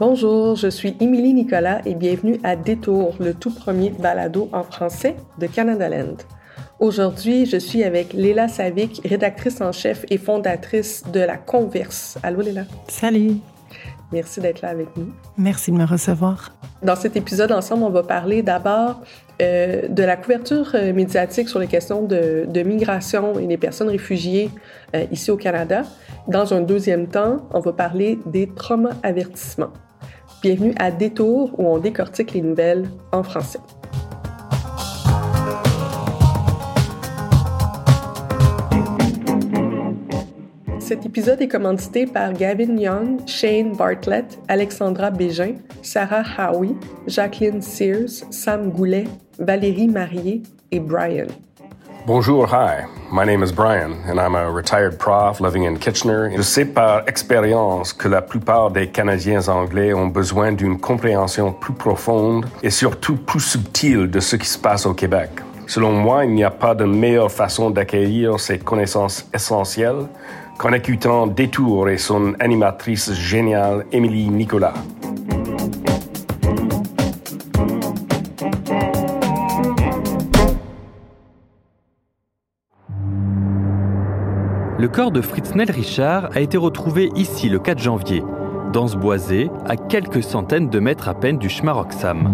Bonjour, je suis Émilie Nicolas et bienvenue à Détour, le tout premier balado en français de Canada Land. Aujourd'hui, je suis avec Léla Savic, rédactrice en chef et fondatrice de La Converse. Allô Léla? Salut. Merci d'être là avec nous. Merci de me recevoir. Dans cet épisode, ensemble, on va parler d'abord euh, de la couverture euh, médiatique sur les questions de, migration et des personnes réfugiées euh, ici au Canada. Dans un deuxième temps, on va parler des traumas avertissements. Bienvenue à Détour où on décortique les nouvelles en français. Cet épisode est commandité par Gavin Young, Shane Bartlett, Alexandra Bégin, Sarah Howie, Jacqueline Sears, Sam Goulet, Valérie Marié et Brian. Bonjour, hi. My name is Brian, and I'm a retired prof living in Kitchener. Je sais par expérience que la plupart des Canadiens anglais ont besoin d'une compréhension plus profonde et surtout plus subtile de ce qui se passe au Québec. Selon moi, il n'y a pas de meilleure façon d'accueillir ces connaissances essentielles qu'en écoutant Détour et son animatrice géniale, Émilie Nicolas. Le corps de Fritznel Richard a été retrouvé ici le 4 janvier, dans ce boisé, à quelques centaines de mètres à peine du chemin Roxham.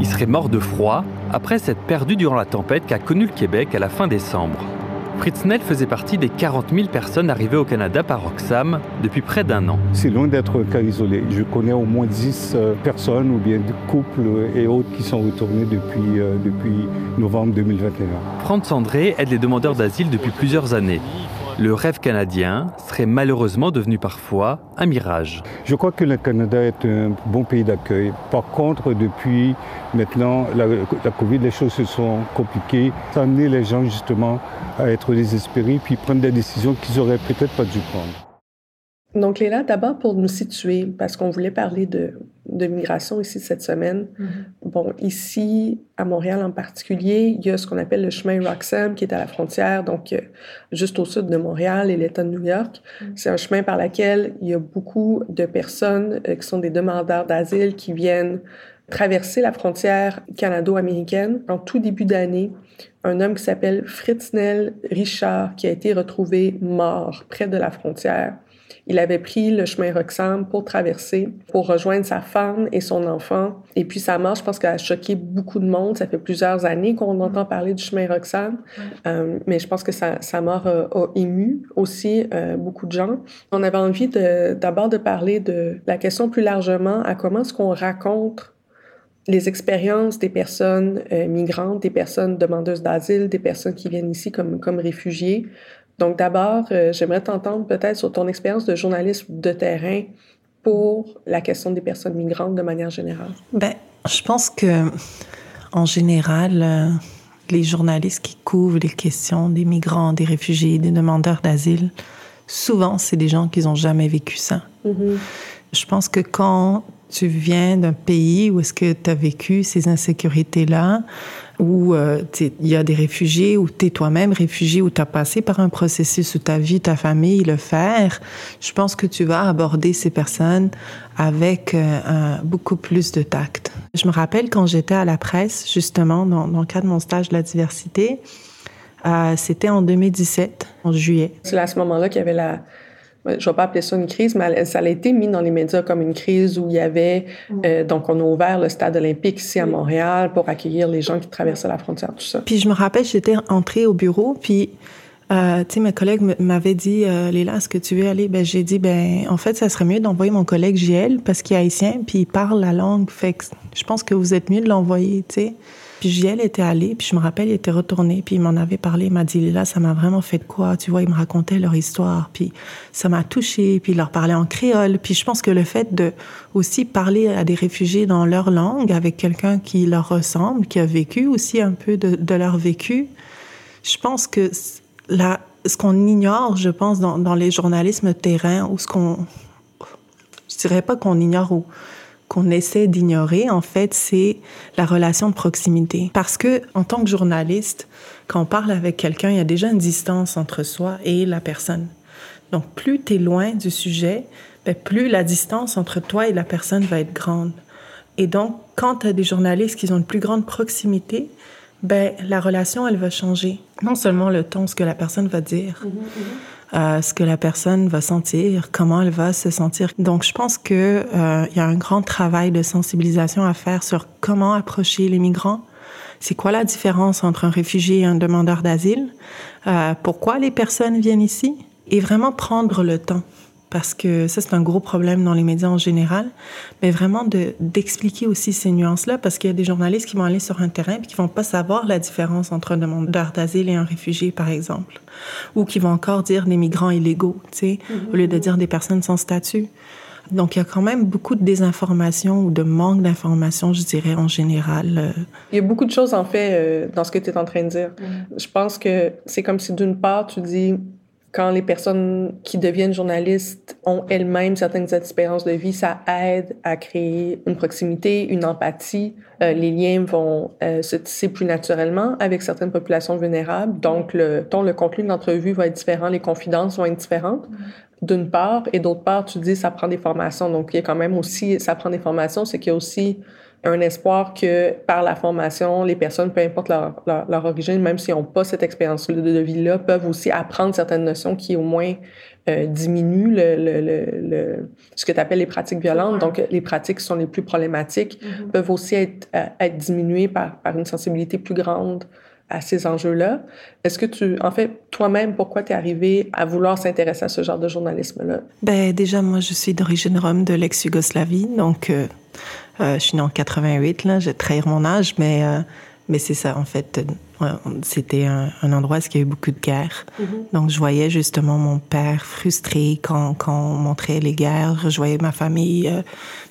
Il serait mort de froid après s'être perdu durant la tempête qu'a connue le Québec à la fin décembre. Fritznel faisait partie des 40 000 personnes arrivées au Canada par Roxham depuis près d'un an. C'est loin d'être un cas isolé. Je connais au moins 10 euh, personnes ou bien des couples et autres qui sont retournés depuis, euh, depuis novembre 2021. Franz André aide les demandeurs d'asile depuis plusieurs années. Le rêve canadien serait malheureusement devenu parfois un mirage. Je crois que le Canada est un bon pays d'accueil. Par contre, depuis maintenant la, COVID, les choses se sont compliquées. Ça a amené les gens justement à être désespérés puis prendre des décisions qu'ils auraient peut-être pas dû prendre. Donc, Léla, d'abord pour nous situer, parce qu'on voulait parler de, de, migration ici cette semaine. Mm -hmm. Bon, ici, à Montréal en particulier, il y a ce qu'on appelle le chemin Roxham qui est à la frontière, donc euh, juste au sud de Montréal et l'État de New York. Mm -hmm. C'est un chemin par lequel il y a beaucoup de personnes euh, qui sont des demandeurs d'asile qui viennent traverser la frontière canado-américaine. En tout début d'année, un homme qui s'appelle Fritznel Richard, qui a été retrouvé mort près de la frontière. Il avait pris le chemin Roxham pour traverser, pour rejoindre sa femme et son enfant. Et puis sa mort, je pense qu'elle a choqué beaucoup de monde. Ça fait plusieurs années qu'on entend parler du chemin Roxham, euh, mais je pense que sa, sa mort a, a, ému aussi euh, beaucoup de gens. On avait envie d'abord de, de, parler de la question plus largement à comment est-ce qu'on raconte les expériences des personnes euh, migrantes, des personnes demandeuses d'asile, des personnes qui viennent ici comme, comme réfugiés. Donc d'abord, euh, j'aimerais t'entendre peut-être sur ton expérience de journaliste de terrain pour la question des personnes migrantes de manière générale. Ben, je pense que en général, euh, les journalistes qui couvrent les questions des migrants, des réfugiés, des demandeurs d'asile, souvent c'est des gens qui n'ont jamais vécu ça. Mm -hmm. Je pense que quand tu viens d'un pays où est-ce que tu as vécu ces insécurités-là, où euh, il y a des réfugiés, où tu es toi-même réfugié, où tu as passé par un processus où ta vie, ta famille, le faire, je pense que tu vas aborder ces personnes avec euh, beaucoup plus de tact. Je me rappelle quand j'étais à la presse, justement, dans, dans le cadre de mon stage de la diversité, Euh, C'était en 2017, en juillet. C'est à ce moment-là qu'il y avait la, je vais pas appeler ça une crise, mais ça a été mis dans les médias comme une crise où il y avait, euh, donc on a ouvert le stade olympique ici à Montréal pour accueillir les gens qui traversaient la frontière, tout ça. Puis je me rappelle, j'étais entrée au bureau, puis euh, tu sais, ma collègue m'avait dit, euh, Léla, est-ce que tu veux aller? Ben, j'ai dit, ben, en fait, ça serait mieux d'envoyer mon collègue JL parce qu'il est haïtien, puis il parle la langue. Fait je pense que vous êtes mieux de l'envoyer, tu sais. Puis JL était allé, puis je me rappelle, il était retourné, puis il m'en avait parlé. Il m'a dit, Léla, ça m'a vraiment fait de quoi? Tu vois, il me racontait leur histoire, puis ça m'a touché, puis il leur parlait en créole. Puis je pense que le fait de aussi parler à des réfugiés dans leur langue, avec quelqu'un qui leur ressemble, qui a vécu aussi un peu de leur vécu, je pense que ce qu'on ignore, je pense, dans, dans les journalismes terrain, ou ce qu'on, je dirais pas qu'on ignore ou qu'on essaie d'ignorer, en fait, c'est la relation de proximité. Parce que, en tant que journaliste, quand on parle avec quelqu'un, il y a déjà une distance entre soi et la personne. Donc, plus tu es loin du sujet, ben, plus la distance entre toi et la personne va être grande. Et donc, quand tu as des journalistes qui ont une plus grande proximité, ben, la relation, elle va changer. Non seulement le ton, ce que la personne va dire, -hmm. euh, ce que la personne va sentir, comment elle va se sentir. Donc, je pense qu'il euh, y a un grand travail de sensibilisation à faire sur comment approcher les migrants. C'est quoi la différence entre un réfugié et un demandeur d'asile? Euh, pourquoi les personnes viennent ici? Et vraiment prendre le temps parce que ça, c'est un gros problème dans les médias en général, mais vraiment d'expliquer aussi ces nuances-là, parce qu'il y a des journalistes qui vont aller sur un terrain et qui vont pas savoir la différence entre un demandeur d'asile et un réfugié, par exemple, ou qui vont encore dire des migrants illégaux, tu sais, mm -hmm. au lieu de dire des personnes sans statut. Donc, il y a quand même beaucoup de désinformation ou de manque d'information, je dirais, en général. Euh. Il y a beaucoup de choses, en fait, euh, dans ce que tu es en train de dire. Mm. Je pense que c'est comme si, d'une part, tu dis quand les personnes qui deviennent journalistes ont elles-mêmes certaines expériences de vie, ça aide à créer une proximité, une empathie. Euh, les liens vont euh, se tisser plus naturellement avec certaines populations vulnérables. Donc, le, ton, le contenu de l'entrevue va être différent, les confidences vont être différentes. D'une part, et d'autre part, tu dis ça prend des formations. Donc, il y a quand même aussi, ça prend des formations, c'est qu'il y a aussi un espoir que par la formation, les personnes, peu importe leur, leur, leur origine, même s'ils n'ont pas cette expérience de, de vie-là, peuvent aussi apprendre certaines notions qui au moins euh, diminuent le, le, le, ce que tu appelles les pratiques violentes. Donc, les pratiques qui sont les plus problématiques mm -hmm. peuvent aussi être, euh, être diminuées par, par une sensibilité plus grande à ces enjeux-là. Est-ce que tu, en fait, toi-même, pourquoi tu es arrivé à vouloir s'intéresser à ce genre de journalisme-là? Ben, déjà, moi, je suis d'origine rome de l'ex-Yougoslavie, donc euh, euh, je suis née en 88, là, je vais trahir mon âge, mais, euh, mais c'est ça, en fait. C'était un, un, endroit où il y a eu beaucoup de guerres. Mm -hmm. Donc, je voyais justement mon père frustré quand, quand on montrait les guerres. Je voyais ma famille. Euh,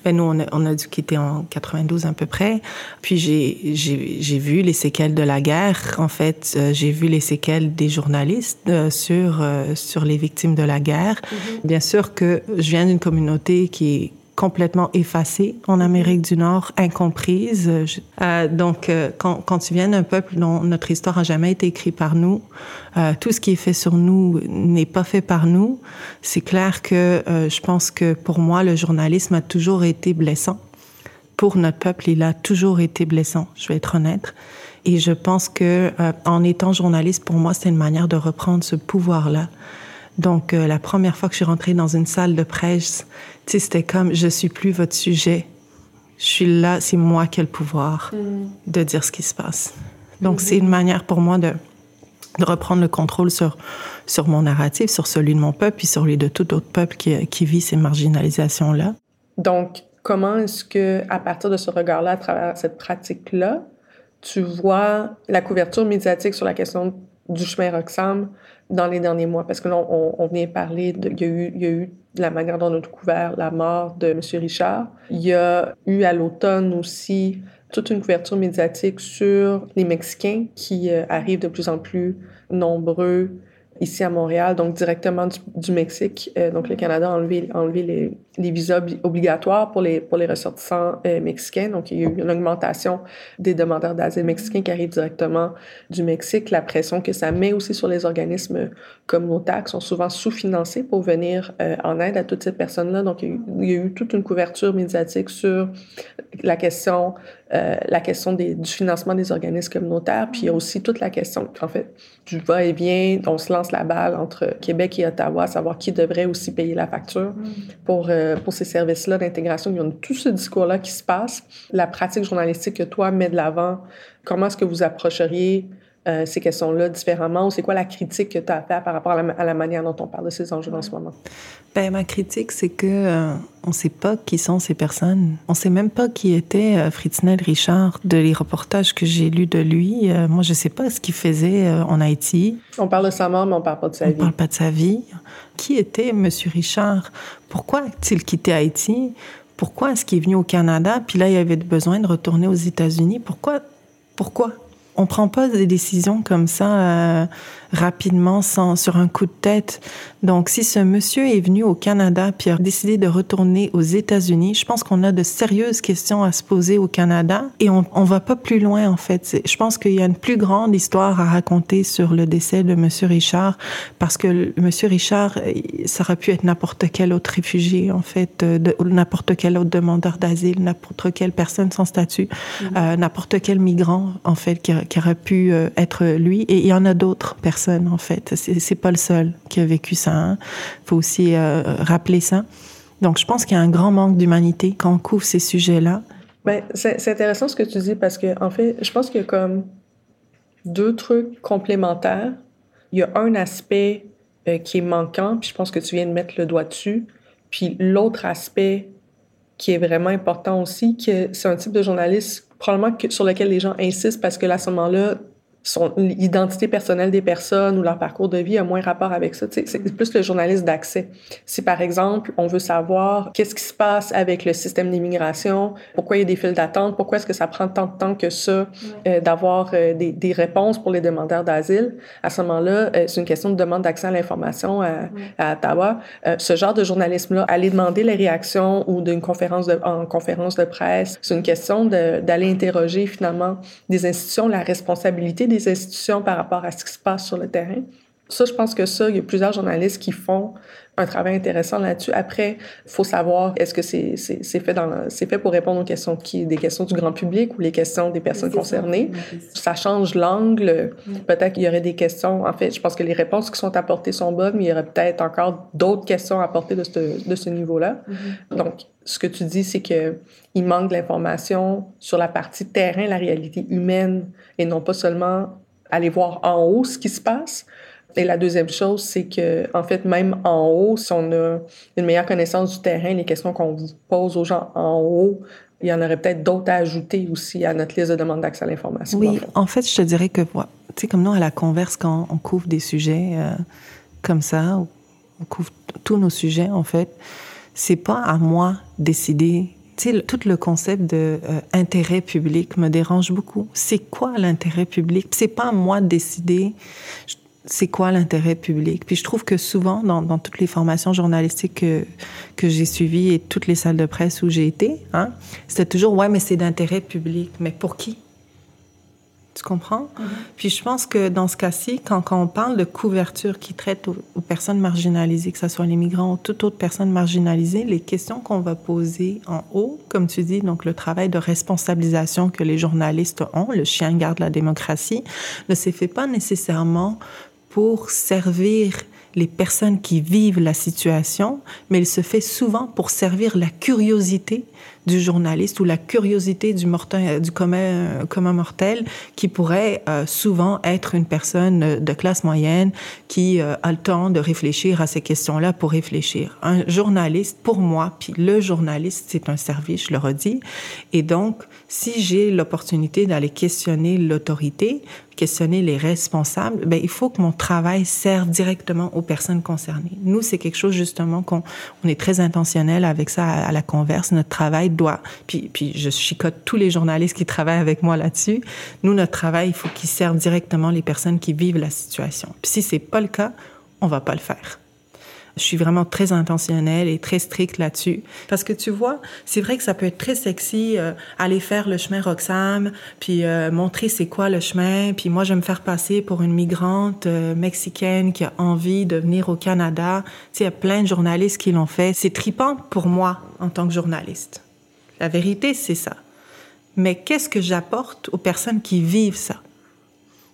ben nous, on a, on a dû quitter en 92 à peu près. Puis, j'ai vu les séquelles de la guerre. En fait, euh, j'ai vu les séquelles des journalistes euh, sur, sur les victimes de la guerre. Mm -hmm. Bien sûr que je viens d'une communauté qui complètement effacée en Amérique du Nord, incomprise. Euh, donc, euh, quand, quand tu viens d'un peuple dont notre histoire a jamais été écrite par nous, euh, tout ce qui est fait sur nous n'est pas fait par nous, c'est clair que euh, je pense que pour moi, le journalisme a toujours été blessant. Pour notre peuple, il a toujours été blessant, je vais être honnête. Et je pense que euh, en étant journaliste, pour moi, c'est une manière de reprendre ce pouvoir-là. Donc, euh, la première fois que je suis rentrée dans une salle de presse, c'était comme je suis plus votre sujet. Je suis là, c'est moi qui ai le pouvoir mm. de dire ce qui se passe. Donc, mm -hmm. c'est une manière pour moi de, de, reprendre le contrôle sur, sur mon narratif, sur celui de mon peuple, puis sur celui de tout autre peuple qui, qui vit ces marginalisations-là. Donc, comment est-ce que, à partir de ce regard-là, à travers cette pratique-là, tu vois la couverture médiatique sur la question du chemin Roxham dans les derniers mois? Parce que là, on, on vient parler, de, il, y a eu, il y a eu la manière dont on a couvert la mort de M. Richard. Il y a eu à l'automne aussi toute une couverture médiatique sur les Mexicains qui euh, arrivent de plus en plus nombreux ici à Montréal, donc directement du, du Mexique. Euh, donc le Canada a enlevé, enlevé les, les visas obligatoires pour les, pour les ressortissants euh, mexicains. Donc il y a eu une augmentation des demandeurs d'asile mexicains qui arrivent directement du Mexique. La pression que ça met aussi sur les organismes communautaires qui sont souvent sous-financés pour venir euh, en aide à toutes ces personnes-là. Donc il y, a eu, il y, a eu, toute une couverture médiatique sur la question euh, la question des, du financement des organismes communautaires, puis il y a aussi toute la question, en fait, du va-et-vient, on se lance la balle entre Québec et Ottawa, savoir qui devrait aussi payer la facture pour, euh, pour ces services-là d'intégration. Il y a tout ce discours-là qui se passe. La pratique journalistique que toi mets de l'avant, comment est-ce que vous approcheriez euh, ces questions-là différemment ou c'est quoi la critique que tu as fait par rapport à la, manière dont on parle de ces enjeux en ce moment? Ben, ma critique, c'est que euh, on ne sait pas qui sont ces personnes. On ne sait même pas qui était euh, Richard. De les reportages que j'ai lus de lui, moi, je ne sais pas ce qu'il faisait en Haïti. On parle de sa mort, mais on ne parle pas de sa vie. On ne parle pas de sa vie. Qui était M. Richard? Pourquoi a-t-il quitté Haïti? Pourquoi est-ce qu'il est venu au Canada? Puis là, il avait besoin de retourner aux États-Unis. Pourquoi? Pourquoi? On prend pas des décisions comme ça euh, rapidement, sans sur un coup de tête. Donc, si ce monsieur est venu au Canada puis a décidé de retourner aux États-Unis, je pense qu'on a de sérieuses questions à se poser au Canada et on, on va pas plus loin en fait. Je pense qu'il y a une plus grande histoire à raconter sur le décès de monsieur Richard parce que monsieur Richard, ça aurait pu être n'importe quel autre réfugié en fait, euh, n'importe quel autre demandeur d'asile, n'importe quelle personne sans statut, mm-hmm. euh, n'importe quel migrant en fait qui, qui aurait pu euh, être lui. Et il y en a d'autres personnes en fait. C'est pas le seul qui a vécu ça. Hein. faut aussi euh, rappeler ça. Donc, je pense qu'il y a un grand manque d'humanité quand on couvre ces sujets-là. Ben, c'est intéressant ce que tu dis parce que, en fait, je pense qu'il y a comme deux trucs complémentaires. Il y a un aspect euh, qui est manquant, puis je pense que tu viens de mettre le doigt dessus. Puis l'autre aspect qui est vraiment important aussi, c'est un type de journaliste probablement sur lequel les gens insistent parce que à ce moment-là, l'identité personnelle des personnes ou leur parcours de vie a moins rapport avec ça. C'est plus le journaliste d'accès. Si par exemple, on veut savoir qu'est-ce qui se passe avec le système d'immigration, pourquoi il y a des files d'attente, pourquoi est-ce que ça prend tant de temps que ça euh, d'avoir euh, des, des, réponses pour les demandeurs d'asile, à ce moment-là, euh, c'est une question de demande d'accès à l'information à, à, Ottawa. ce genre de journalisme-là, aller demander les réactions ou d'une conférence de, en conférence de presse, c'est une question d'aller interroger finalement des institutions, la responsabilité des institutions par rapport à ce qui se passe sur le terrain. Ça, je pense que ça, il y a plusieurs journalistes qui font un travail intéressant là-dessus. Après, il faut savoir est-ce que c'est fait dans c'est fait pour répondre aux questions qui des questions du grand public ou les questions des personnes concernées. Ça, change l'angle. Peut-être qu'il y aurait des questions. En fait, je pense que les réponses qui sont apportées sont bonnes, mais il y aurait peut-être encore d'autres questions à apporter de ce, de ce niveau-là. Mm-hmm. Donc, ce que tu dis, c'est que il manque de l'information sur la partie terrain, la réalité humaine, et non pas seulement aller voir en haut ce qui se passe. Et la deuxième chose, c'est que, en fait, même en haut, si on a une meilleure connaissance du terrain, les questions qu'on pose aux gens en haut, il y en aurait peut-être d'autres à ajouter aussi à notre liste de demandes d'accès à l'information. Oui, en fait, je te dirais que, tu sais, comme nous, à la converse, quand on couvre des sujets euh, comme ça, on couvre tous nos sujets, en fait, c'est pas à moi décider tout le concept de euh, intérêt public me dérange beaucoup. C'est quoi l'intérêt public? C'est pas à moi de décider c'est quoi l'intérêt public. Puis je trouve que souvent, dans, toutes les formations journalistiques que, que j'ai suivies et toutes les salles de presse où j'ai été, hein, c'était toujours ouais, mais c'est d'intérêt public. Mais pour qui? Tu comprends? Mm-hmm. Puis je pense que dans ce cas-ci, quand, quand, on parle de couverture qui traite aux, personnes marginalisées, que ce soit les migrants ou toute autre personne marginalisée, les questions qu'on va poser en haut, comme tu dis, donc le travail de responsabilisation que les journalistes ont, le chien garde la démocratie, ne s'est fait pas nécessairement pour servir les personnes qui vivent la situation, mais il se fait souvent pour servir la curiosité du journaliste ou la curiosité du, mortel, du commun, commun mortel qui pourrait euh, souvent être une personne de classe moyenne qui euh, a le temps de réfléchir à ces questions-là pour réfléchir. Un journaliste, pour moi, puis le journaliste, c'est un service, je le redis. Et donc, si j'ai l'opportunité d'aller questionner l'autorité, questionner les responsables, ben, il faut que mon travail serve directement aux personnes concernées. Nous, c'est quelque chose justement qu'on on est très intentionnel avec ça à, la converse. Notre travail puis je chicote tous les journalistes qui travaillent avec moi là-dessus. Nous, notre travail, il faut qu'il serve directement les personnes qui vivent la situation. Puis si c'est pas le cas, on va pas le faire. Je suis vraiment très intentionnelle et très stricte là-dessus. Parce que tu vois, c'est vrai que ça peut être très sexy, euh, aller faire le chemin Roxham, puis euh, montrer c'est quoi le chemin, puis moi je vais me faire passer pour une migrante euh, mexicaine qui a envie de venir au Canada. Tu sais, il y a plein de journalistes qui l'ont fait. C'est tripant pour moi en tant que journaliste. La vérité, c'est ça. Mais qu'est-ce que j'apporte aux personnes qui vivent ça?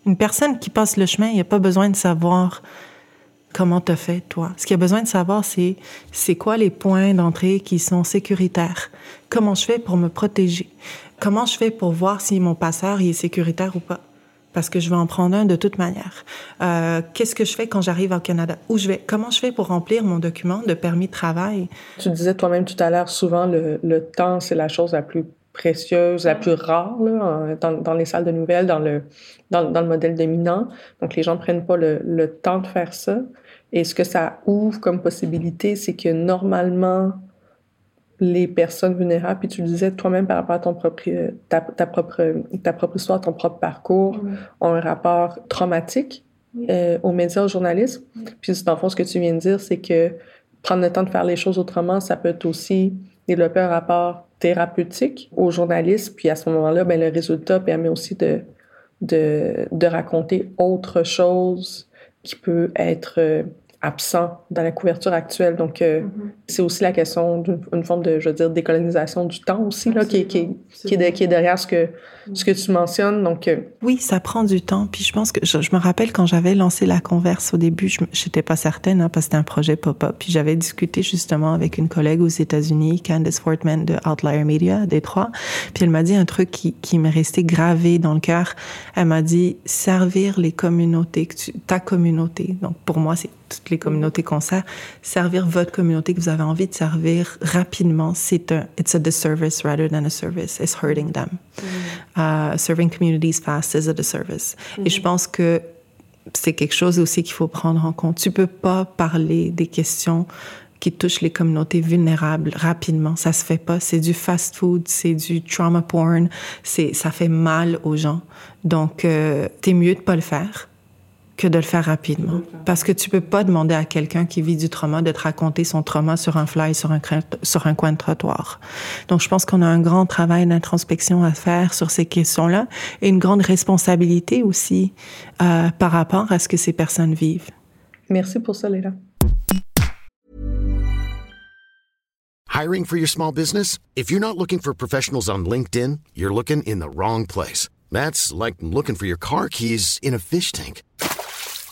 Une personne qui passe le chemin, il n'y a pas besoin de savoir comment t'as fait, toi. Ce qu'il y a besoin de savoir, c'est c'est quoi les points d'entrée qui sont sécuritaires? Comment je fais pour me protéger? Comment je fais pour voir si mon passeur est sécuritaire ou pas? Parce que je vais en prendre un de toute manière. Euh, Qu'est-ce que je fais quand j'arrive au Canada? Où je vais? Comment je fais pour remplir mon document de permis de travail? Tu disais toi-même tout à l'heure, souvent le, le temps, c'est la chose la plus précieuse, la plus rare là, dans, dans, les salles de nouvelles, dans le, dans, dans, le modèle dominant. Donc, les gens ne prennent pas le, le, temps de faire ça. Et ce que ça ouvre comme possibilité, c'est que normalement, les personnes vulnérables, puis tu le disais toi-même par rapport à ton propre, ta, ta, propre, ta propre histoire, ton propre parcours, mmh. ont un rapport traumatique euh, aux médias, aux journalistes. Mmh. Puis dans le fond, ce que tu viens de dire, c'est que prendre le temps de faire les choses autrement, ça peut aussi développer un rapport thérapeutique aux journalistes. Puis à ce moment-là, ben, le résultat permet aussi de, de, de raconter autre chose qui peut être euh, absent dans la couverture actuelle. Donc, euh, mm -hmm. c'est aussi la question d'une forme de, je veux dire, décolonisation du temps aussi, là, qui, qui, qui, est de, qui, est derrière ce que, ce que tu mentionnes. Donc, euh... Oui, ça prend du temps. Puis je pense que je, je me rappelle quand j'avais lancé la converse au début, je n'étais pas certaine, hein, parce que c'était un projet pop-up. Puis j'avais discuté justement avec une collègue aux États-Unis, Candace Fortman de Outlier Media, à Détroit. Puis elle m'a dit un truc qui, qui m'est resté gravé dans le cœur. Elle m'a dit servir les communautés, que tu, ta communauté. Donc pour moi, c'est toutes les communautés qu'on sert, servir votre communauté que vous avez envie de servir rapidement, c'est un, it's a disservice rather than a service. It's hurting them. Mm. Uh, serving communities fast is a disservice. Et je pense que c'est quelque chose aussi qu'il faut prendre en compte. Tu peux pas parler des questions qui touchent les communautés vulnérables rapidement. Ça se fait pas. C'est du fast food, c'est du trauma porn. C'est, ça fait mal aux gens. Donc, euh, t'es mieux de pas le faire que de le faire rapidement. Parce que tu peux pas demander à quelqu'un qui vit du trauma de te raconter son trauma sur un fly, sur un, sur un coin de trottoir. Donc, je pense qu'on a un grand travail d'introspection à faire sur ces questions-là et une grande responsabilité aussi euh, par rapport à ce que ces personnes vivent. Merci pour ça, Léla. Hiring for your small business? If you're not looking for professionals on LinkedIn, you're looking in the wrong place. That's like looking for your car keys in a fish tank.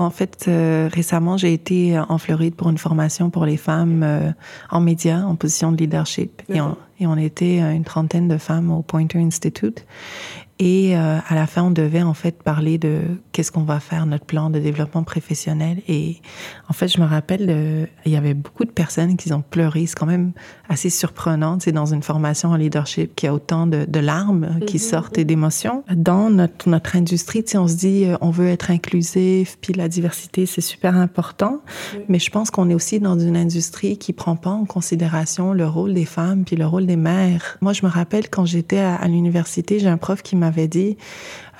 En fait, euh, récemment, j'ai été en Floride pour une formation pour les femmes euh, en médias, en position de leadership. Et on, et on, était une trentaine de femmes au Pointer Institute. Et euh, à la fin, on devait en fait parler de qu'est-ce qu'on va faire, notre plan de développement professionnel. Et en fait, je me rappelle, euh, il y avait beaucoup de personnes qui ont pleuré. C'est quand même assez surprenant, c'est dans une formation en leadership qui a autant de, de larmes qui -hmm. sortent et d'émotions. Dans notre, notre industrie, on se dit, euh, on veut être inclusif, puis la diversité, c'est super important. Mais je pense qu'on est aussi dans une industrie qui prend pas en considération le rôle des femmes, puis le rôle des mères. Moi, je me rappelle quand j'étais à, à l'université, j'ai un prof qui m'a m'avait dit,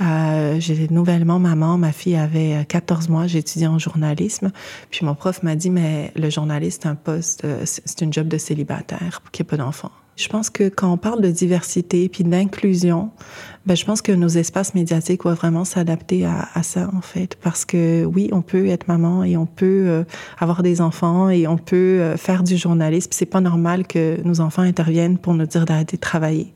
euh, j'étais nouvellement maman, ma fille avait 14 mois, j'étudiais en journalisme. Puis mon prof m'a dit, mais le journaliste, c'est un poste, euh, c'est une job de célibataire, qui ait pas d'enfants. Je pense que quand on parle de diversité puis d'inclusion, ben, je pense que nos espaces médiatiques doivent vraiment s'adapter à, ça, en fait. Parce que oui, on peut être maman et on peut euh, avoir des enfants et on peut euh, faire du journalisme. C'est pas normal que nos enfants interviennent pour nous dire d'arrêter de travailler.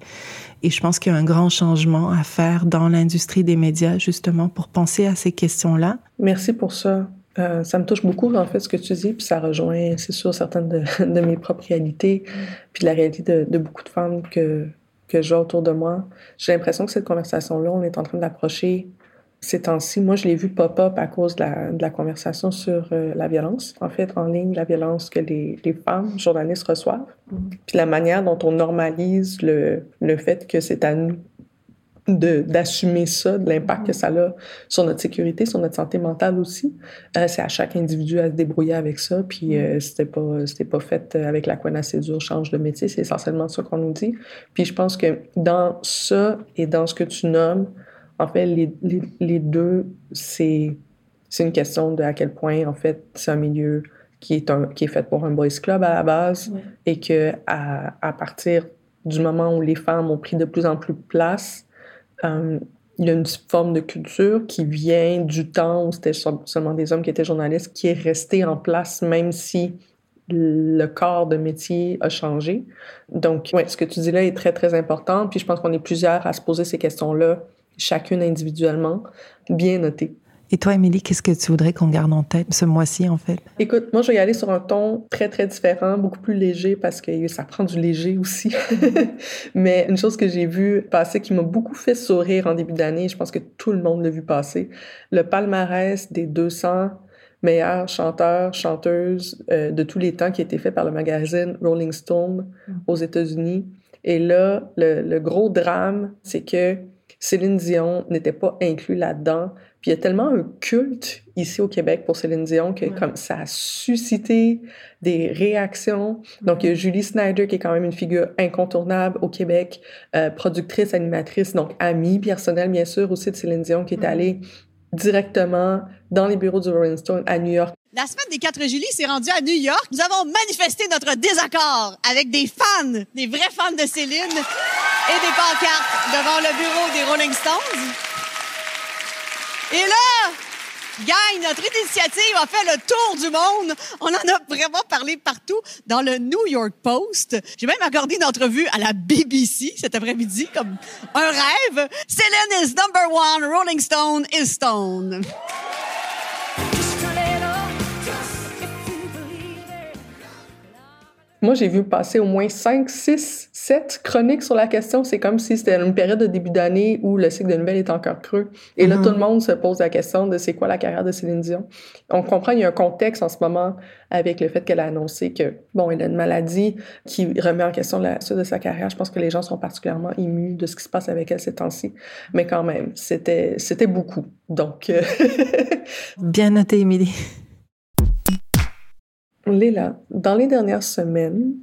Et je pense qu'il y a un grand changement à faire dans l'industrie des médias, justement, pour penser à ces questions-là. Merci pour ça. Euh, ça me touche beaucoup, en fait, ce que tu dis, puis ça rejoint, c'est sûr, certaines de, mes propres réalités, puis la réalité de, de beaucoup de femmes que, que j'ai autour de moi. J'ai l'impression que cette conversation-là, on est en train d'approcher ces temps-ci, moi, je l'ai vu pop-up à cause de la, de la conversation sur euh, la violence, en fait, en ligne, la violence que les, les femmes journalistes reçoivent, mm -hmm. puis la manière dont on normalise le, le fait que c'est à nous d'assumer ça, de l'impact que ça a sur notre sécurité, sur notre santé mentale aussi. Euh, c'est à chaque individu à se débrouiller avec ça, puis mm -hmm. euh, c'était pas c'était pas fait avec la dure, change de métier, c'est essentiellement ça qu'on nous dit. Puis je pense que dans ça et dans ce que tu nommes, En fait, les, les, les deux, c'est une question de à quel point, en fait, c'est un milieu qui est, un, qui est fait pour un boys club à la base et que à, à, partir du moment où les femmes ont pris de plus en plus de place, euh, il y a une forme de culture qui vient du temps où c'était seulement des hommes qui étaient journalistes, qui est restée en place même si le corps de métier a changé. Donc, ouais, ce que tu dis là est très, très important. Puis je pense qu'on est plusieurs à se poser ces questions-là, chacune individuellement, bien notées. Et toi, Émilie, qu'est-ce que tu voudrais qu'on garde en tête ce mois-ci, en fait? Écoute, moi, je vais y aller sur un ton très, très différent, beaucoup plus léger parce que ça prend du léger aussi. Mais une chose que j'ai vue passer qui m'a beaucoup fait sourire en début d'année, je pense que tout le monde l'a vu passer, le palmarès des 200 meilleurs chanteurs, chanteuses euh, de tous les temps qui a été fait par le magazine Rolling Stone mm. aux États-Unis. Et là, le, le gros drame, c'est que Céline Dion n'était pas inclus là-dedans puis il y a tellement un culte ici au Québec pour Céline Dion que comme ça a suscité des réactions. Donc il y a Julie Snyder qui est quand même une figure incontournable au Québec, euh, productrice, animatrice, donc amie personnelle bien sûr aussi de Céline Dion qui est allée directement dans les bureaux du Rolling Stone à New York. La semaine des 4 juillet s'est rendue à New York. Nous avons manifesté notre désaccord avec des fans, des vrais fans de Céline et des pancartes devant le bureau des Rolling Stones. Et là, Gang, notre initiative a fait le tour du monde. On en a vraiment parlé partout dans le New York Post. J'ai même accordé une entrevue à la BBC cet après-midi comme un rêve. Céline is number one, Rolling Stone is Stone. Moi, j'ai vu passer au moins 5, 6, 7 chroniques sur la question. C'est comme si c'était une période de début d'année où le cycle de nouvelles est encore creux. Et là, mm-hmm. tout le monde se pose la question de c'est quoi la carrière de Céline Dion? On comprend, il y a un contexte en ce moment avec le fait qu'elle a annoncé que, bon, elle a une maladie qui remet en question la suite de sa carrière. Je pense que les gens sont particulièrement émus de ce qui se passe avec elle ces temps-ci. Mais quand même, c'était, c'était beaucoup. Donc. Euh, Bien noté, Émilie. Léla, dans les dernières semaines,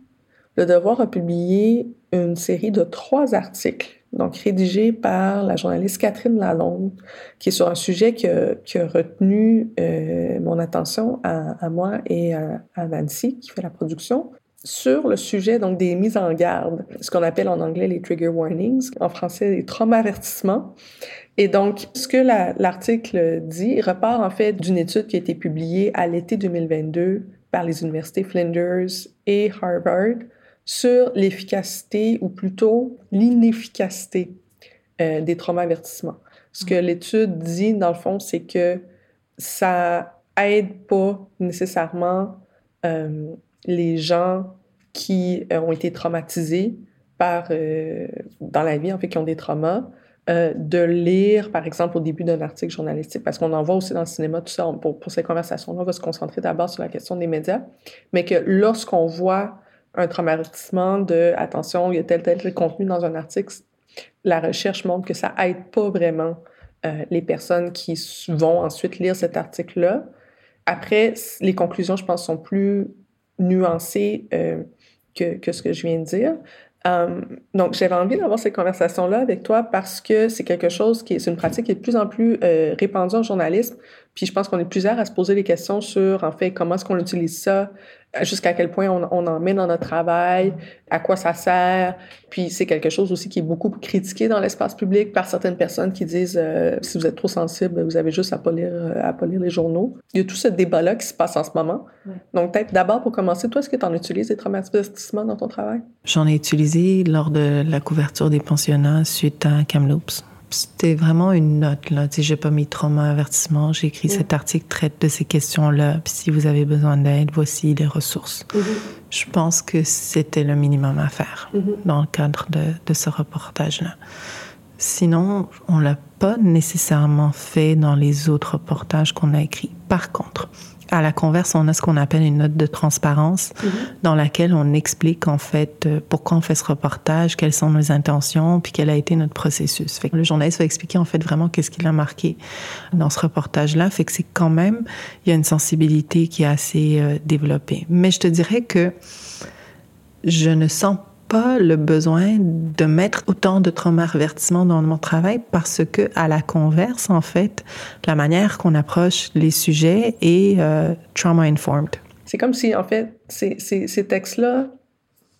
Le Devoir a publié une série de trois articles, donc rédigés par la journaliste Catherine Lalonde, qui est sur un sujet qui a, retenu euh, mon attention à, moi et à, Nancy, qui fait la production, sur le sujet donc des mises en garde, ce qu'on appelle en anglais les trigger warnings, en français les traumas-avertissements. Et donc, ce que l'article dit repart en fait d'une étude qui a été publiée à l'été 2022 par les universités Flinders et Harvard sur l'efficacité ou plutôt l'inefficacité euh, des traumas-avertissements. Ce que l'étude dit, dans le fond, c'est que ça aide pas nécessairement euh, les gens qui euh, ont été traumatisés par, dans la vie, en fait, qui ont des traumas, euh, de lire, par exemple, au début d'un article journalistique, parce qu'on en voit aussi dans le cinéma, tout ça, pour, pour ces conversations-là, on va se concentrer d'abord sur la question des médias, mais que lorsqu'on voit un traumatisme de attention, il y a tel, tel, contenu dans un article, la recherche montre que ça aide pas vraiment euh, les personnes qui vont ensuite lire cet article-là. Après, les conclusions, je pense, sont plus nuancées euh, que, que, ce que je viens de dire. Euh, donc, j'avais envie d'avoir cette conversation-là avec toi parce que c'est quelque chose qui est, une pratique qui est de plus en plus euh, répandue en journalisme. Puis je pense qu'on est plusieurs à se poser des questions sur, en fait, comment est-ce qu'on utilise ça, jusqu'à quel point on, on, en met dans notre travail, à quoi ça sert? Puis c'est quelque chose aussi qui est beaucoup critiqué dans l'espace public par certaines personnes qui disent euh, si vous êtes trop sensible, vous avez juste à pas lire, euh, à pas lire les journaux. Il y a tout ce débat-là qui se passe en ce moment. Donc peut-être d'abord pour commencer, toi, est-ce que tu en utilises des traumatismes dans ton travail? J'en ai utilisé lors de la couverture des pensionnats suite à Kamloops. C'était vraiment une note, là. J'ai pas mis trauma avertissement. J'ai écrit cet article traite de ces questions-là. Puis si vous avez besoin d'aide, voici les ressources. Mm-hmm. Je pense que c'était le minimum à faire mm-hmm. dans le cadre de, de ce reportage-là. Sinon, on l'a pas nécessairement fait dans les autres reportages qu'on a écrits. Par contre, à la converse, on a ce qu'on appelle une note de transparence mhm. dans laquelle on explique en fait euh, pourquoi on fait ce reportage, quelles sont nos intentions, puis quel a été notre processus. Fait que le journaliste va expliquer en fait vraiment qu'est-ce qu'il a marqué dans ce reportage-là. Fait que c'est quand même, il y a une sensibilité qui est assez euh, développée. Mais je te dirais que je ne sens pas le besoin de mettre autant de trauma avertissement dans mon travail parce que, à la converse, en fait, la manière qu'on approche les sujets est euh, trauma informed. C'est comme si, en fait, ces, ces, ces textes-là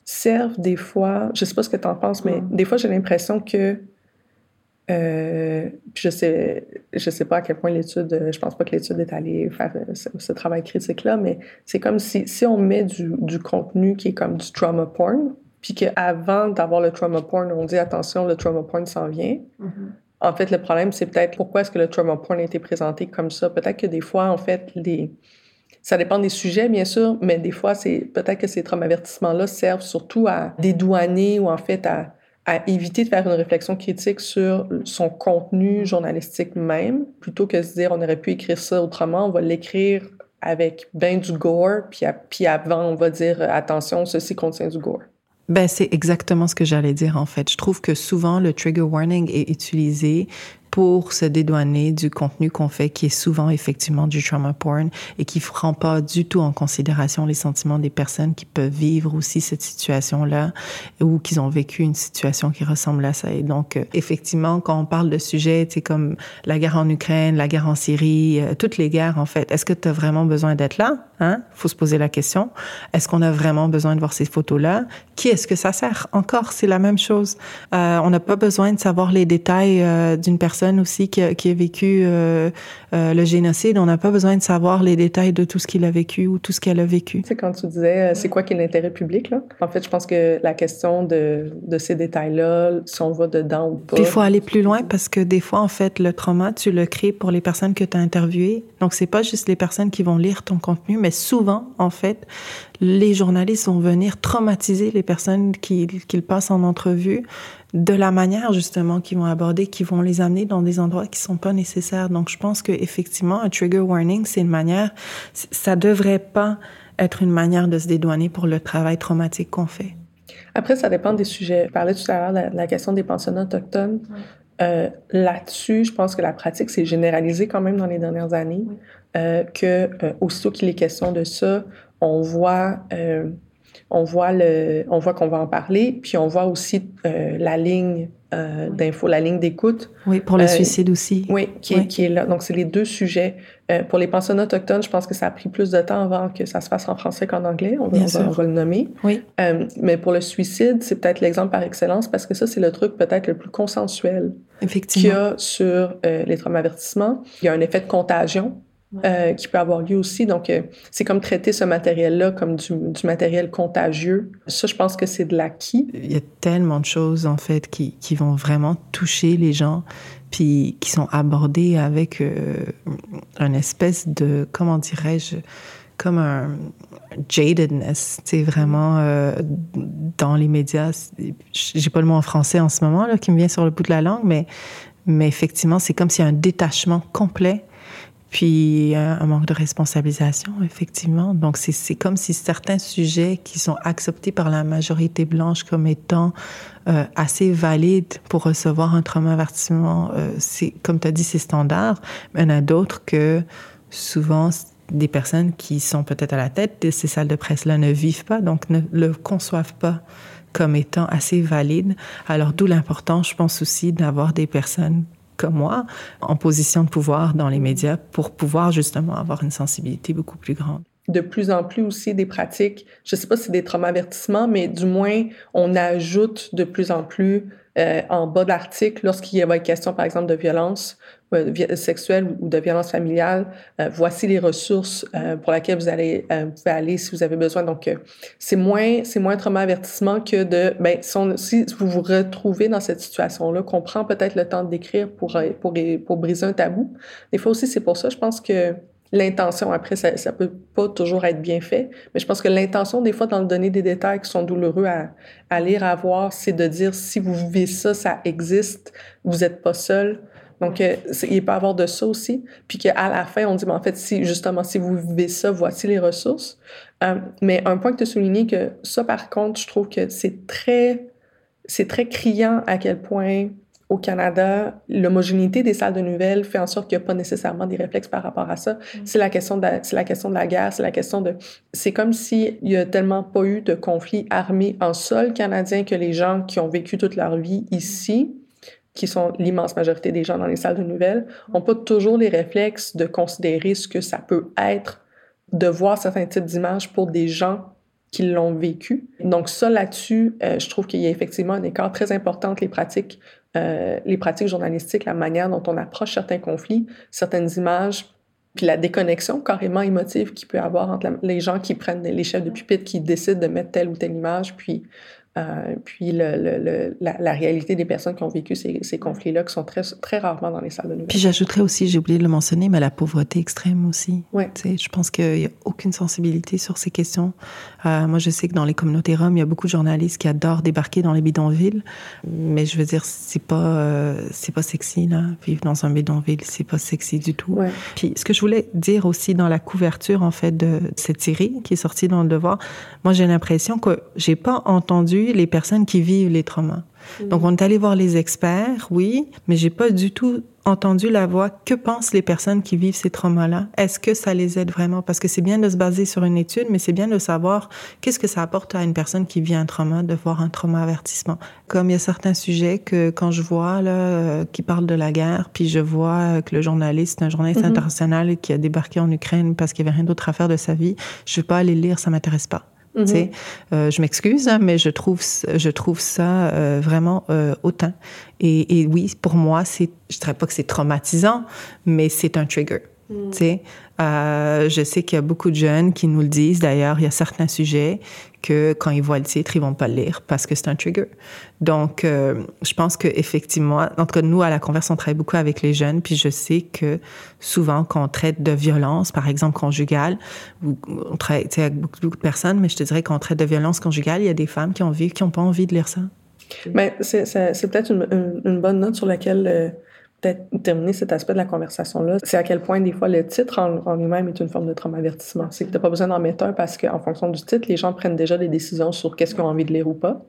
servent des fois, je sais pas ce que tu en penses, mais des fois, j'ai l'impression que euh, je sais, je sais pas à quel point l'étude, je pense pas que l'étude est allée faire ce, ce travail critique-là, mais c'est comme si, si on met du, du, contenu qui est comme du trauma porn, puis qu'avant d'avoir le trauma porn, on dit attention, le trauma porn s'en vient. Mm-hmm. En fait, le problème, c'est peut-être pourquoi est-ce que le trauma porn a été présenté comme ça? Peut-être que des fois, en fait, les, ça dépend des sujets, bien sûr, mais des fois, c'est peut-être que ces traumavertissements-là servent surtout à dédouaner ou en fait à, à éviter de faire une réflexion critique sur son contenu journalistique même, plutôt que de se dire on aurait pu écrire ça autrement, on va l'écrire avec bien du gore, puis, puis avant on va dire attention, ceci contient du gore. Ben, c'est exactement ce que j'allais dire en fait. Je trouve que souvent le trigger warning est utilisé pour se dédouaner du contenu qu'on fait, qui est souvent effectivement du trauma porn et qui ne prend pas du tout en considération les sentiments des personnes qui peuvent vivre aussi cette situation-là ou qui ont vécu une situation qui ressemble à ça. Et donc, euh, effectivement, quand on parle de sujets, c'est comme la guerre en Ukraine, la guerre en Syrie, euh, toutes les guerres, en fait, est-ce que tu as vraiment besoin d'être là? Hein? Faut se poser la question. Est-ce qu'on a vraiment besoin de voir ces photos-là? Qui est-ce que ça sert? Encore, c'est la même chose. Euh, on n'a pas besoin de savoir les détails euh, d'une personne aussi qui a, qui a vécu euh, euh le génocide. On n'a pas besoin de savoir les détails de tout ce qu'il a vécu ou tout ce qu'elle a vécu. C'est quand tu disais, euh, c'est quoi qui est l'intérêt public, là? En fait, je pense que la question de, de ces détails-là, si on va dedans ou pas. il faut aller plus loin parce que des fois, en fait, le trauma, tu le crées pour les personnes que tu as interviewées. Donc, c'est pas juste les personnes qui vont lire ton contenu, mais souvent, en fait, les journalistes vont venir traumatiser les personnes qu'ils passent en entrevue de la manière justement qu'ils vont aborder, qui vont les amener dans des endroits qui sont pas nécessaires. Donc, je pense que effectivement, un trigger warning, c'est une manière, ça devrait pas être une manière de se dédouaner pour le travail traumatique qu'on fait. Après, ça dépend des sujets. Je parlais tout à l'heure de la, question des pensionnats autochtones. Euh, Là-dessus, je pense que la pratique s'est généralisée quand même dans les dernières années. Euh, que euh, aussitôt qu'il est question de ça, on voit, euh, on voit le, on voit qu'on va en parler, puis on voit aussi euh, la ligne euh, d'info, la ligne d'écoute. Oui, pour le suicide aussi. Oui, qui, Est, qui est là. Donc, c'est les deux sujets. pour les pensionnats autochtones, je pense que ça a pris plus de temps avant que ça se fasse en français qu'en anglais. On, va, on va, le nommer. Oui. mais pour le suicide, c'est peut-être l'exemple par excellence parce que ça, c'est le truc peut-être le plus consensuel qu'il y a sur les traumavertissements. Il y a un effet de contagion euh, qui peut avoir lieu aussi. Donc, euh, c'est comme traiter ce matériel-là comme du, du, matériel contagieux. Ça, je pense que c'est de l'acquis. Il y a tellement de choses, en fait, qui, qui vont vraiment toucher les gens, puis qui sont abordées avec euh, une espèce de, comment dirais-je, comme un jadedness, c'est vraiment euh, dans les médias. J'ai pas le mot en français en ce moment là qui me vient sur le bout de la langue, mais mais effectivement, c'est comme s'il y a un détachement complet puis euh, un manque de responsabilisation, effectivement. Donc c'est comme si certains sujets qui sont acceptés par la majorité blanche comme étant euh, assez valides pour recevoir un trauma avertissement, euh, comme tu as dit, c'est standard. Mais il y en a d'autres que souvent des personnes qui sont peut-être à la tête de ces salles de presse-là ne vivent pas, donc ne le conçoivent pas comme étant assez valide. Alors d'où l'importance, je pense aussi, d'avoir des personnes comme moi en position de pouvoir dans les médias pour pouvoir justement avoir une sensibilité beaucoup plus grande. De plus en plus aussi des pratiques, je sais pas si c'est des traumas-avertissements, mais du moins, on ajoute de plus en plus euh, en bas de l'article, lorsqu'il y a question, par exemple, de violence sexuelle ou de violence familiale, euh, voici les ressources euh, pour lesquelles vous allez euh, vous pouvez aller si vous avez besoin. Donc, euh, c'est moins c'est moins trauma avertissement que de ben si, vous vous retrouvez dans cette situation-là, qu'on prend peut-être le temps d'écrire pour pour pour briser un tabou. Des fois aussi, c'est pour ça, je pense que l'intention, après, ça, ça peut pas toujours être bien fait, mais je pense que l'intention, des fois, dans le donner des détails qui sont douloureux à, à lire, à voir, c'est de dire si vous vivez ça, ça existe, vous n'êtes pas seul. Donc, euh, il peut y avoir de ça aussi. Puis qu'à la fin, on dit, mais en fait, si justement, si vous vivez ça, voici les ressources. Euh, mais un point que tu as souligné, que ça, par contre, je trouve que c'est très, c'est très criant à quel point au Canada, l'homogénéité des salles de nouvelles fait en sorte qu'il n'y a pas nécessairement des réflexes par rapport à ça. Mm. C'est la question de la, c'est la question de la guerre, c'est la question de, c'est comme s'il y a tellement pas eu de conflits armés en sol canadien que les gens qui ont vécu toute leur vie ici qui sont l'immense majorité des gens dans les salles de nouvelles, n'ont pas toujours les réflexes de considérer ce que ça peut être de voir certains types d'images pour des gens qui l'ont vécu. Donc ça, là-dessus, euh, je trouve qu'il y a effectivement un écart très important entre les pratiques, euh, les pratiques journalistiques, la manière dont on approche certains conflits, certaines images, puis la déconnexion carrément émotive qu'il peut y avoir entre les gens qui prennent les chefs de pupitre, qui décident de mettre telle ou telle image, puis euh, puis le, la, réalité des personnes qui ont vécu ces, ces conflits-là, qui sont très, très rarement dans les salles de nouvelles. Puis j'ajouterais aussi, j'ai oublié de le mentionner, mais la pauvreté extrême aussi. Ouais. Tu sais, je pense qu'il n'y a aucune sensibilité sur ces questions. Euh, moi, je sais que dans les communautés roms, il y a beaucoup de journalistes qui adorent débarquer dans les bidonvilles, mais je veux dire, c'est pas, euh, c'est pas sexy, là. Vivre dans un bidonville, c'est pas sexy du tout. Ouais. Puis ce que je voulais dire aussi dans la couverture, en fait, de cette série qui est sortie dans Le Devoir, moi, j'ai l'impression que j'ai pas entendu les personnes qui vivent les traumas. Donc, on est allé voir les experts, oui, mais j'ai pas du tout entendu la voix. Que pensent les personnes qui vivent ces traumas-là? Est-ce que ça les aide vraiment? Parce que c'est bien de se baser sur une étude, mais c'est bien de savoir qu'est-ce que ça apporte à une personne qui vit un trauma, de voir un trauma avertissement. Comme il y a certains sujets que quand je vois, là, euh, qui parlent de la guerre, puis je vois que le journaliste, un journaliste Mhm. international qui a débarqué en Ukraine parce qu'il y avait rien d'autre à faire de sa vie, je vais pas aller le lire, ça m'intéresse pas. Sais, euh, je m'excuse, hein, mais je trouve, je trouve ça euh, vraiment euh, hautain. Et, et oui, pour moi, je dirais pas que c'est traumatisant, mais c'est un trigger. Tu sais, euh, je sais qu'il y a beaucoup de jeunes qui nous le disent. D'ailleurs, il y a certains sujets que quand ils voient le titre, ils vont pas le lire parce que c'est un trigger. Donc, euh, je pense que effectivement, en tout cas, nous à la Converse, on travaille beaucoup avec les jeunes, puis je sais que souvent, quand on traite de violence, par exemple conjugale, ou on travaille tu sais, avec beaucoup, beaucoup de personnes, mais je te dirais qu'on traite de violence conjugale, il y a des femmes qui ont envie, qui ont pas envie de lire ça. Mais c'est, c'est, c'est peut-être une, une, une bonne note sur laquelle euh, terminer cet aspect de la conversation-là. C'est à quel point, des fois, le titre en, en lui-même est une forme de trauma-avertissement. C'est que tu n'as pas besoin d'en mettre un parce qu'en fonction du titre, les gens prennent déjà des décisions sur qu'est-ce qu'ils ont envie de lire ou pas.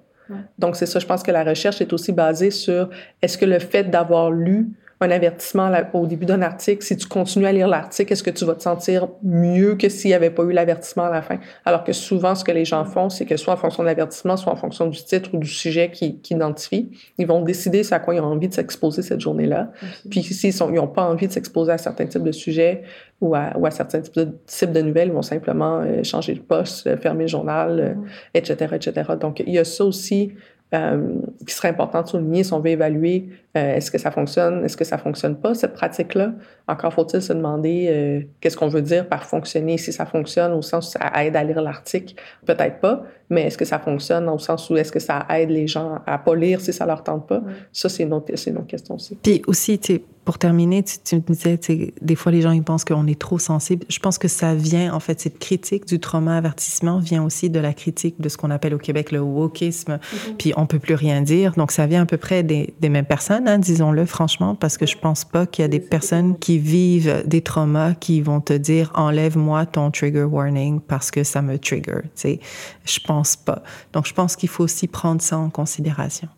Donc, c'est ça, je pense que la recherche est aussi basée sur est-ce que le fait d'avoir lu un avertissement au début d'un article, si tu continues à lire l'article, est-ce que tu vas te sentir mieux que s'il n'y avait pas eu l'avertissement à la fin? Alors que souvent, ce que les gens font, c'est que soit en fonction de l'avertissement, soit en fonction du titre ou du sujet qu'ils qui identifient, ils vont décider à quoi ils ont envie de s'exposer cette journée-là. Puis s'ils n'ont pas envie de s'exposer à certains types de sujets ou à, ou à certains types de, types de nouvelles, ils vont simplement euh, changer de poste, euh, fermer le journal, euh, etc., etc. Donc, il y a ça aussi euh, qui serait important de souligner si on veut évaluer euh, est-ce que ça fonctionne, est-ce que ça fonctionne pas, cette pratique-là? Encore faut-il se demander euh, qu'est-ce qu'on veut dire par fonctionner, si ça fonctionne au sens où ça aide à lire l'article, peut-être pas, mais est-ce que ça fonctionne au sens où est-ce que ça aide les gens à pas lire si ça leur tente pas? Ça, c'est une, autre- c'est une autre question aussi. Puis aussi, pour terminer, tu, tu me disais, des fois les gens ils pensent qu'on est trop sensible. Je pense que ça vient, en fait, cette critique du trauma avertissement vient aussi de la critique de ce qu'on appelle au Québec le wokisme. Puis on peut plus rien dire. Donc ça vient à peu près des, des mêmes personnes, hein, disons-le franchement, parce que je pense pas qu'il y a des personnes qui vivent des traumas qui vont te dire enlève-moi ton trigger warning parce que ça me trigger. Tu sais, je pense pas. Donc je pense qu'il faut aussi prendre ça en considération.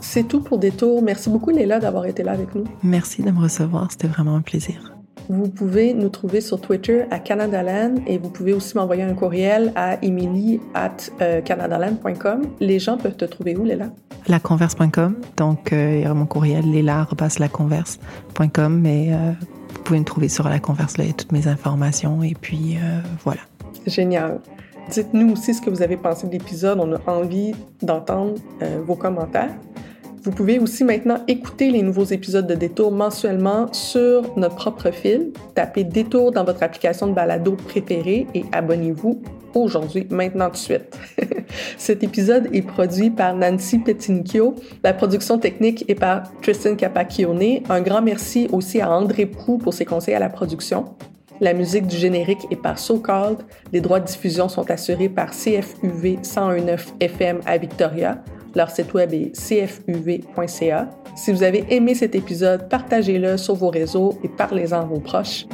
C'est tout pour Détour. Merci beaucoup, Léla, d'avoir été là avec nous. Merci de me recevoir, c'était vraiment un plaisir. Vous pouvez nous trouver sur Twitter à Canadaland et vous pouvez aussi m'envoyer un courriel à emily at euh, canadaland.com. Les gens peuvent te trouver où, Léla? laconverse.com. Donc, euh, il y aura mon courriel, léla.laconverse.com. Mais euh, vous pouvez me trouver sur la converse, là, il y a toutes mes informations. Et puis, euh, voilà. Génial. Dites-nous aussi ce que vous avez pensé de l'épisode. On a envie d'entendre vos commentaires. Vous pouvez aussi maintenant écouter les nouveaux épisodes de Détour mensuellement sur notre propre fil. Tapez Détour dans votre application de balado préférée et abonnez-vous aujourd'hui, maintenant de suite. Cet épisode est produit par Nancy Petinicchio. La production technique est par Tristan Capacchione. Un grand merci aussi à André Prou pour ses conseils à la production. La musique du générique est par So Called. Les droits de diffusion sont assurés par CFUV 1019 FM à Victoria. Leur site web est cfuv.ca. Si vous avez aimé cet épisode, partagez-le sur vos réseaux et parlez-en à vos proches.